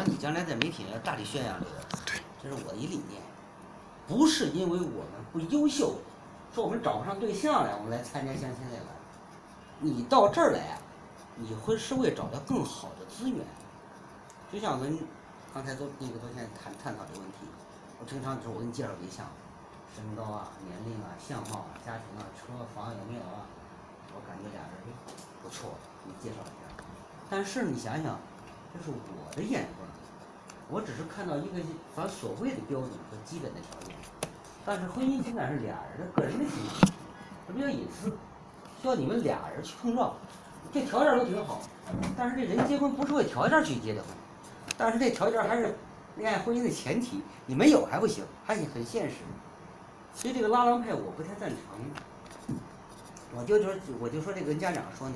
让你将来在媒体上大力宣扬这个，这是我的一理念，不是因为我们不优秀，说我们找不上对象来，我们来参加相亲来了。你到这儿来，你会是为找到更好的资源。就像我们刚才都那个昨天谈探讨这个问题，我经常说我给你介绍对象，身高啊、年龄啊、相貌啊、家庭啊、车房有没有啊，我感觉俩人不错，你介绍一下。但是你想想，这是我的眼光，我只是看到一个咱所谓的标准和基本的条件，但是婚姻情感是俩人的个人的情感，它比较隐私，需要你们俩人去碰撞。这条件都挺好，但是这人结婚不是为条件去结的婚，但是这条件还是恋爱婚姻的前提，你没有还不行，还很很现实。所以这个拉郎派我不太赞成，我就说我就说这个跟家长说呢，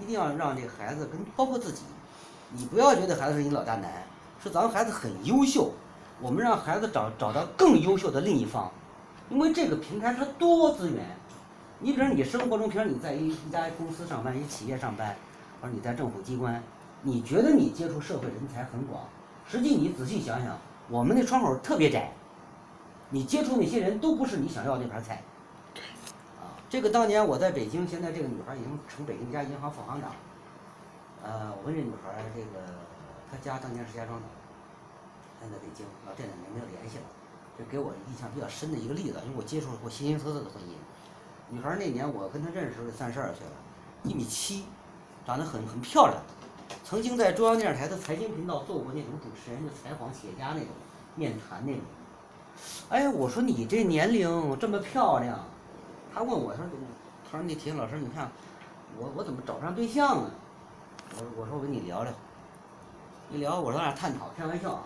一定要让这个孩子跟包括自己，你不要觉得孩子是你老大难，是咱们孩子很优秀，我们让孩子找找到更优秀的另一方，因为这个平台它多资源。你比如你生活中，平时你在一一家公司上班，一企业上班，或者你在政府机关，你觉得你接触社会人才很广，实际你仔细想想，我们的窗口特别窄，你接触那些人都不是你想要那盘菜。啊，这个当年我在北京，现在这个女孩已经成北京一家银行副行长。呃，我问这女孩儿，这个她家当年石家庄的，现在北京，老这两年没有联系了，这给我印象比较深的一个例子，因为我接触过形形色色的婚姻。女孩儿那年我跟她认识时候三十二岁了，一米七，长得很很漂亮，曾经在中央电视台的财经频道做过那种主持人的采访企业家那种面谈那种。哎，我说你这年龄这么漂亮，她问我，她说，她说那体育老师，你看我我怎么找不上对象啊？我说我说我跟你聊聊，一聊我说咱俩探讨，开玩笑啊，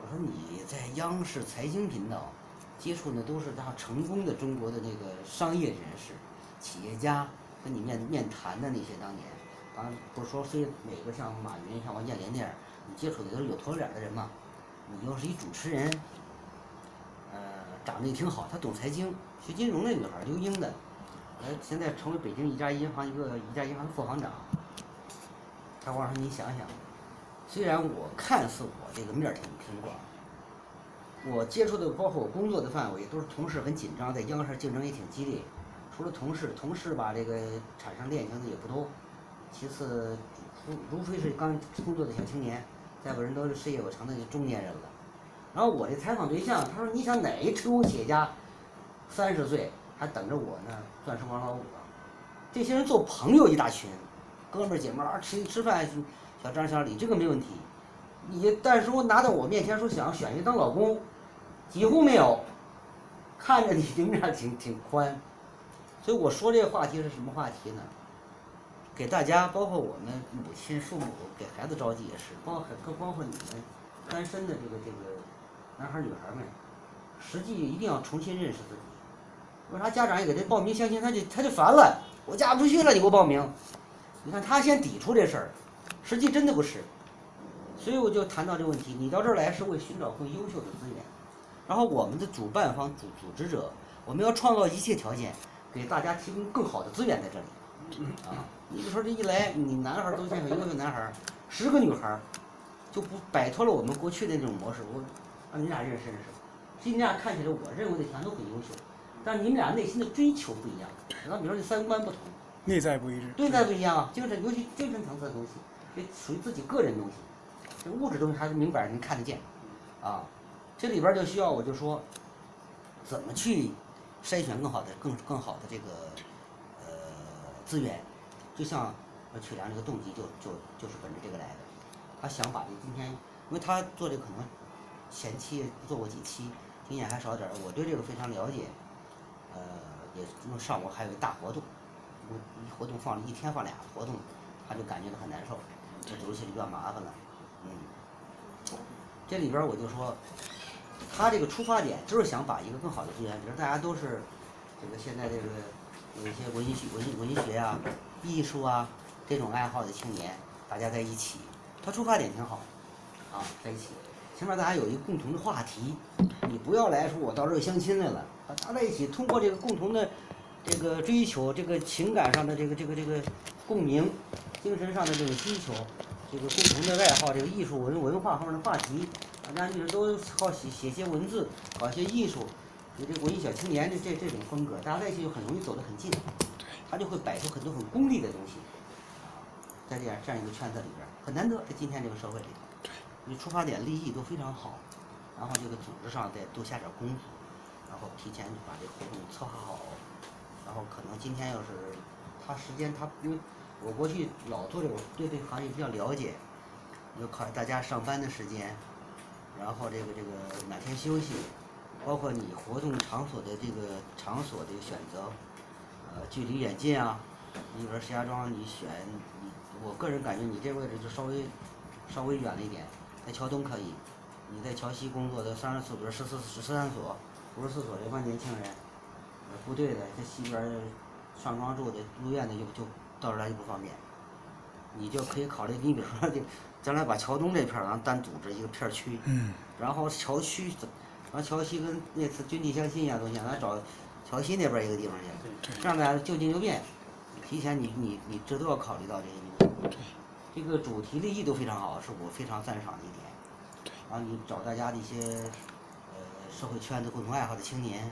我说你在央视财经频道。接触的都是他成功的中国的那个商业人士、企业家，跟你面面谈的那些当年，当不是说非每个像马云、像王健林那样，你接触的都是有头有脸的人嘛。你又是一主持人，呃，长得也挺好，他懂财经，学金融那女孩儿，留英的，呃，现在成为北京一家银行一个一家银行的副行长。他我说你想想，虽然我看似我这个面儿挺挺广。我接触的包括我工作的范围都是同事很紧张，在央视竞争也挺激烈。除了同事，同事吧这个产生恋情的也不多。其次，除除非是刚工作的小青年，再不人都是事业有成的中年人了。然后我这采访对象，他说你想哪一成功企业家，三十岁还等着我呢？钻石王老五啊！这些人做朋友一大群，哥们儿姐们儿吃吃饭，小张小李这个没问题。你但是我拿到我面前说想选你当老公。几乎没有，看着你的面挺挺宽，所以我说这个话题是什么话题呢？给大家，包括我们母亲、父母给孩子着急也是，包括更包括你们单身的这个这个男孩女孩们，实际一定要重新认识自己。为啥家长也给他报名相亲，他就他就烦了，我嫁不出去了，你给我报名。你看他先抵触这事儿，实际真的不是。所以我就谈到这个问题，你到这儿来是为寻找更优秀的资源。然后我们的主办方、组组织者，我们要创造一切条件，给大家提供更好的资源在这里。啊，你比如说这一来，你男孩儿都见过优秀男孩儿，十个女孩儿，就不摆脱了我们过去的那种模式。我让你俩认识认识，实际你俩看起来我认为的全都很优秀，但你们俩内心的追求不一样。然后比如说你三观不同，内在不一致，内在不一样啊，精神尤其精神层次的东西，这属于自己个人东西，这物质东西还是明摆着能看得见，啊。这里边就需要我就说，怎么去筛选更好的、更更好的这个呃资源，就像曲良这个动机就就就是本着这个来的，他想把这今天，因为他做这个可能前期做过几期，经验还少点儿，我对这个非常了解，呃，也因为上午还有一大活动，活动放了一天放俩活动，他就感觉到很难受，这走起来比较麻烦了，嗯，这里边我就说。他这个出发点就是想把一个更好的资源，比如大家都是这个现在这个有一些文学、文文学啊、艺术啊这种爱好的青年，大家在一起，他出发点挺好，啊，在一起，起码大家有一个共同的话题。你不要来说我到这相亲来了，大家在一起通过这个共同的这个追求，这个情感上的这个这个这个共鸣，精神上的这种需求，这个共同的爱好，这个艺术文文化方面的话题，大家就是都好写写些文字，搞些艺术，有这文艺小青年的这这种风格，大家在一起就很容易走得很近，他就会摆出很多很功利的东西，啊，在这样这样一个圈子里边很难得，在今天这个社会里，你出发点立意都非常好，然后这个组织上再多下点功夫，然后提前就把这活动策划好，然后可能今天要是他时间他因为。我过去老做这个，对这个行业比较了解，要考虑大家上班的时间，然后这个这个哪天休息，包括你活动场所的这个场所的选择，呃，距离远近啊。你比如说石家庄，你选你，我个人感觉你这位置就稍微稍微远了一点，在桥东可以，你在桥西工作的三十四，比如十四十三所、五十四所这帮年轻人，部队的在西边上庄住的、入院的就就。到这来就不方便，你就可以考虑，你比如说，就将来把桥东这片儿咱单组织一个片区，然后桥区，然后桥西跟那次军地相亲一样东西，咱找桥西那边一个地方去，这样大家就近就便。提前你你你这都要考虑到这些，这个主题立意都非常好，是我非常赞赏的一点。然后你找大家的一些呃社会圈子共同爱好的青年。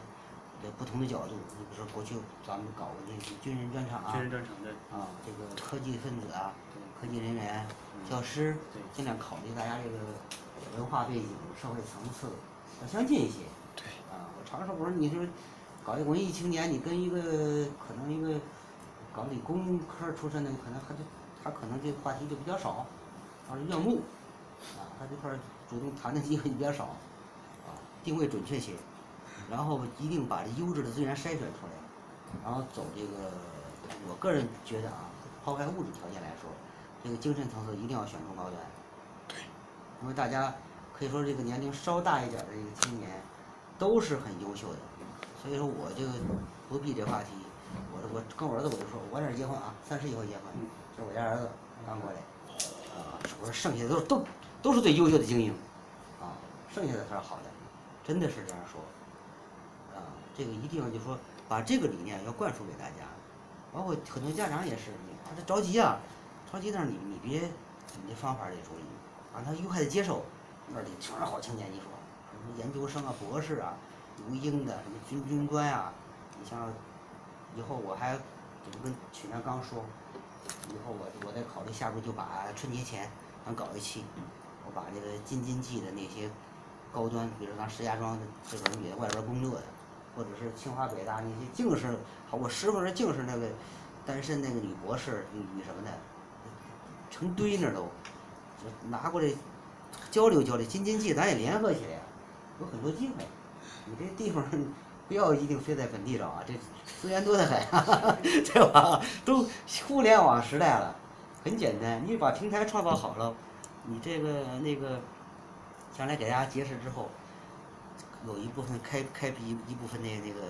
在不同的角度，你比如说过去咱们搞过那个军人专场啊，军人专场对，啊，这个科技分子啊，科技人员、教师，尽量考虑大家这个文化背景、社会层次要相近一些。对。啊，我常说，我说你说搞一个文艺青年，你跟一个可能一个搞理工科出身的，可能他就他可能这个话题就比较少，他是怨目，啊，他这块主动谈的机会比较少，啊，定位准确些。然后一定把这优质的资源筛选出来，然后走这个，我个人觉得啊，抛开物质条件来说，这个精神层次一定要选中高端。对。因为大家可以说这个年龄稍大一点的这个青年，都是很优秀的，所以说我就不避这话题。我我跟我儿子我就说，我这结婚啊，三十以后结婚，这是我家儿子刚过来，啊，我说剩下的都都都是最优秀的精英，啊，剩下的才是好的，真的是这样说。这个一定要就说把这个理念要灌输给大家，包括很多家长也是，他这着急啊，着急那你你别，你这方法得注意，让他愉快的接受，那里全是好青年，你说什么研究生啊、博士啊、留英的什么军军官啊，你像以后我还怎么跟曲年刚说，以后我我再考虑下步就把春节前咱搞一期，我把这个京津冀的那些高端，比如咱石家庄的这种女的外边工作的。或者是清华北大那些净是，好，我师傅是净是那个单身那个女博士女什么的，成堆那都，拿过来交流交流，京津冀咱也联合起来，有很多机会。你这地方不要一定非在本地找啊，这资源多得很，对吧？都互联网时代了，很简单，你把平台创造好了，你这个那个将来给大家结识之后。有一部分开开辟一一部分的那个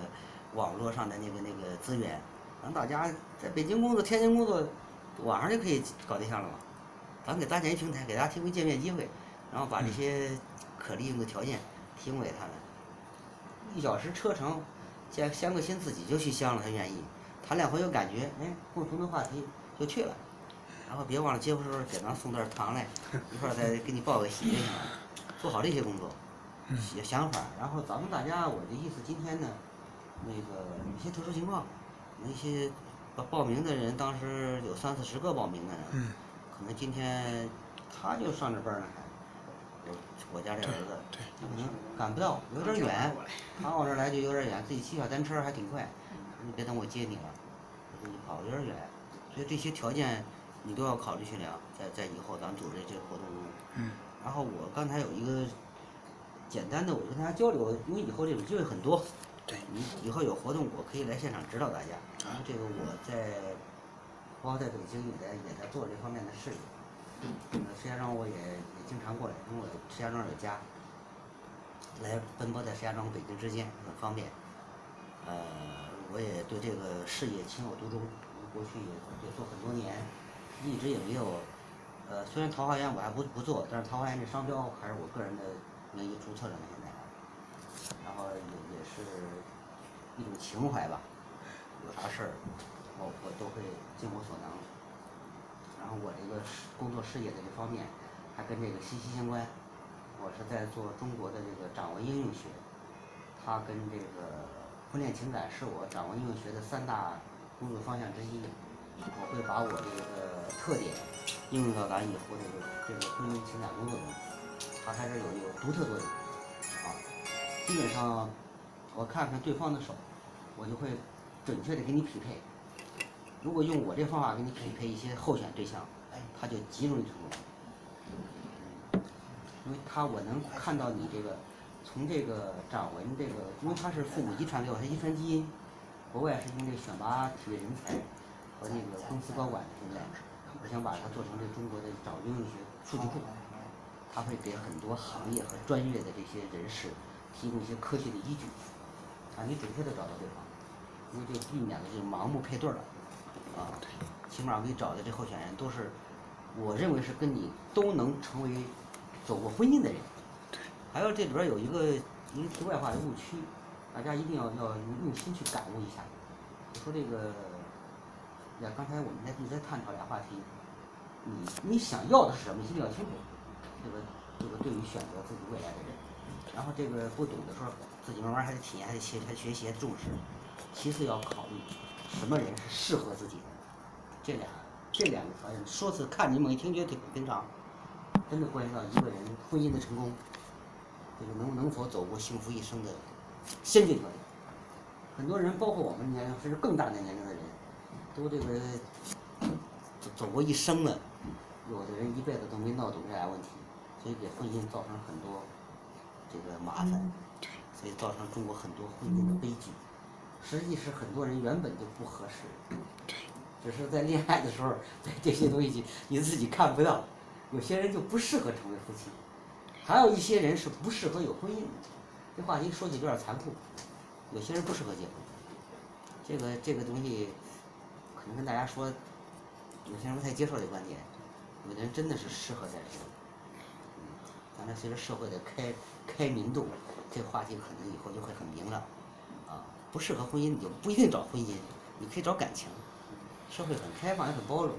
网络上的那个那个资源，让大家在北京工作、天津工作，网上就可以搞对象了嘛。咱给搭建一平台，给大家提供见面机会，然后把这些可利用的条件提供给他们。一小时车程，相相个亲自己就去相了，他愿意。谈两回有感觉，哎，共同的话题就去了。然后别忘了结婚时候给咱送点糖来，一块儿再给你报个喜就行了，做好这些工作。些想法，然后咱们大家，我的意思，今天呢，那个有些特殊情况，那些报报名的人，当时有三四十个报名的人，可能今天他就上着班呢，还我我家这儿子，可能赶不到，有点远，他往这儿来就有点远，自己骑小单车还挺快，你别等我接你了，我给你跑有点远，所以这些条件你都要考虑去了，在在以后咱们组织这个活动中，然后我刚才有一个。简单的，我跟大家交流，因为以后这种机会很多。对。你以后有活动，我可以来现场指导大家。然后这个我在，包括在北京也在也在做这方面的事业。嗯。石家庄我也也经常过来，因为我石家庄有家。来奔波在石家庄和北京之间很方便。呃，我也对这个事业情有独钟，过去也也做很多年，一直也没有。呃，虽然桃花源我还不不做，但是桃花源这商标还是我个人的。名义注册了呢，现在，然后也也是一种情怀吧。有啥事儿，我我都会尽我所能。然后我这个事工作事业的这方面还跟这个息息相关。我是在做中国的这个掌纹应用学，它跟这个婚恋情感是我掌握应用学的三大工作方向之一。我会把我这个特点应用到咱以后这个这个婚姻情感工作中，它还是有有独特作用啊。基本上我看看对方的手，我就会准确的给你匹配。如果用我这方法给你匹配一些候选对象，哎，他就极容易成功。因为他我能看到你这个从这个掌纹这个，因为他是父母遗传给我，他遗传基因。国外是用这选拔体育人才和那个公司高管的经验，我想把它做成这中国的掌纹应用学数据库，它会给很多行业和专业的这些人士提供一些科学的依据，啊，你准确的找到对方，因为就避免了这种盲目配对了，啊，起码我给你找的这候选人都是，我认为是跟你都能成为走过婚姻的人。还有这里边有一个一个题外话的误区，大家一定要要用心去感悟一下。我说这个，呀，刚才我们在一直在探讨俩话题，你你想要的是什么，一定要清楚。这个这个对于选择自己未来的人，然后这个不懂的时候，自己慢慢还得体验，还得学，还学习，还重视。其次要考虑什么人是适合自己的，这俩这两个条件，说是看你猛一听觉得挺平常，真的关系到一个人婚姻的成功，这个能能否走过幸福一生的先决条件。很多人，包括我们年龄甚至更大的年龄的人，都这个走走过一生了，有的人一辈子都没闹懂这俩问题，所以给婚姻造成很多这个麻烦，所以造成中国很多婚姻的悲剧。实际是很多人原本就不合适，只是在恋爱的时候对这些东西你自己看不到，有些人就不适合成为夫妻，还有一些人是不适合有婚姻的。这话一说起有点残酷，有些人不适合结婚，这个这个东西可能跟大家说，有些人不太接受这个观点，有的人真的是适合在这个。嗯，反正随着社会的开开明度，这话题可能以后就会很明朗。啊，不适合婚姻你就不一定找婚姻，你可以找感情。社会很开放也很包容，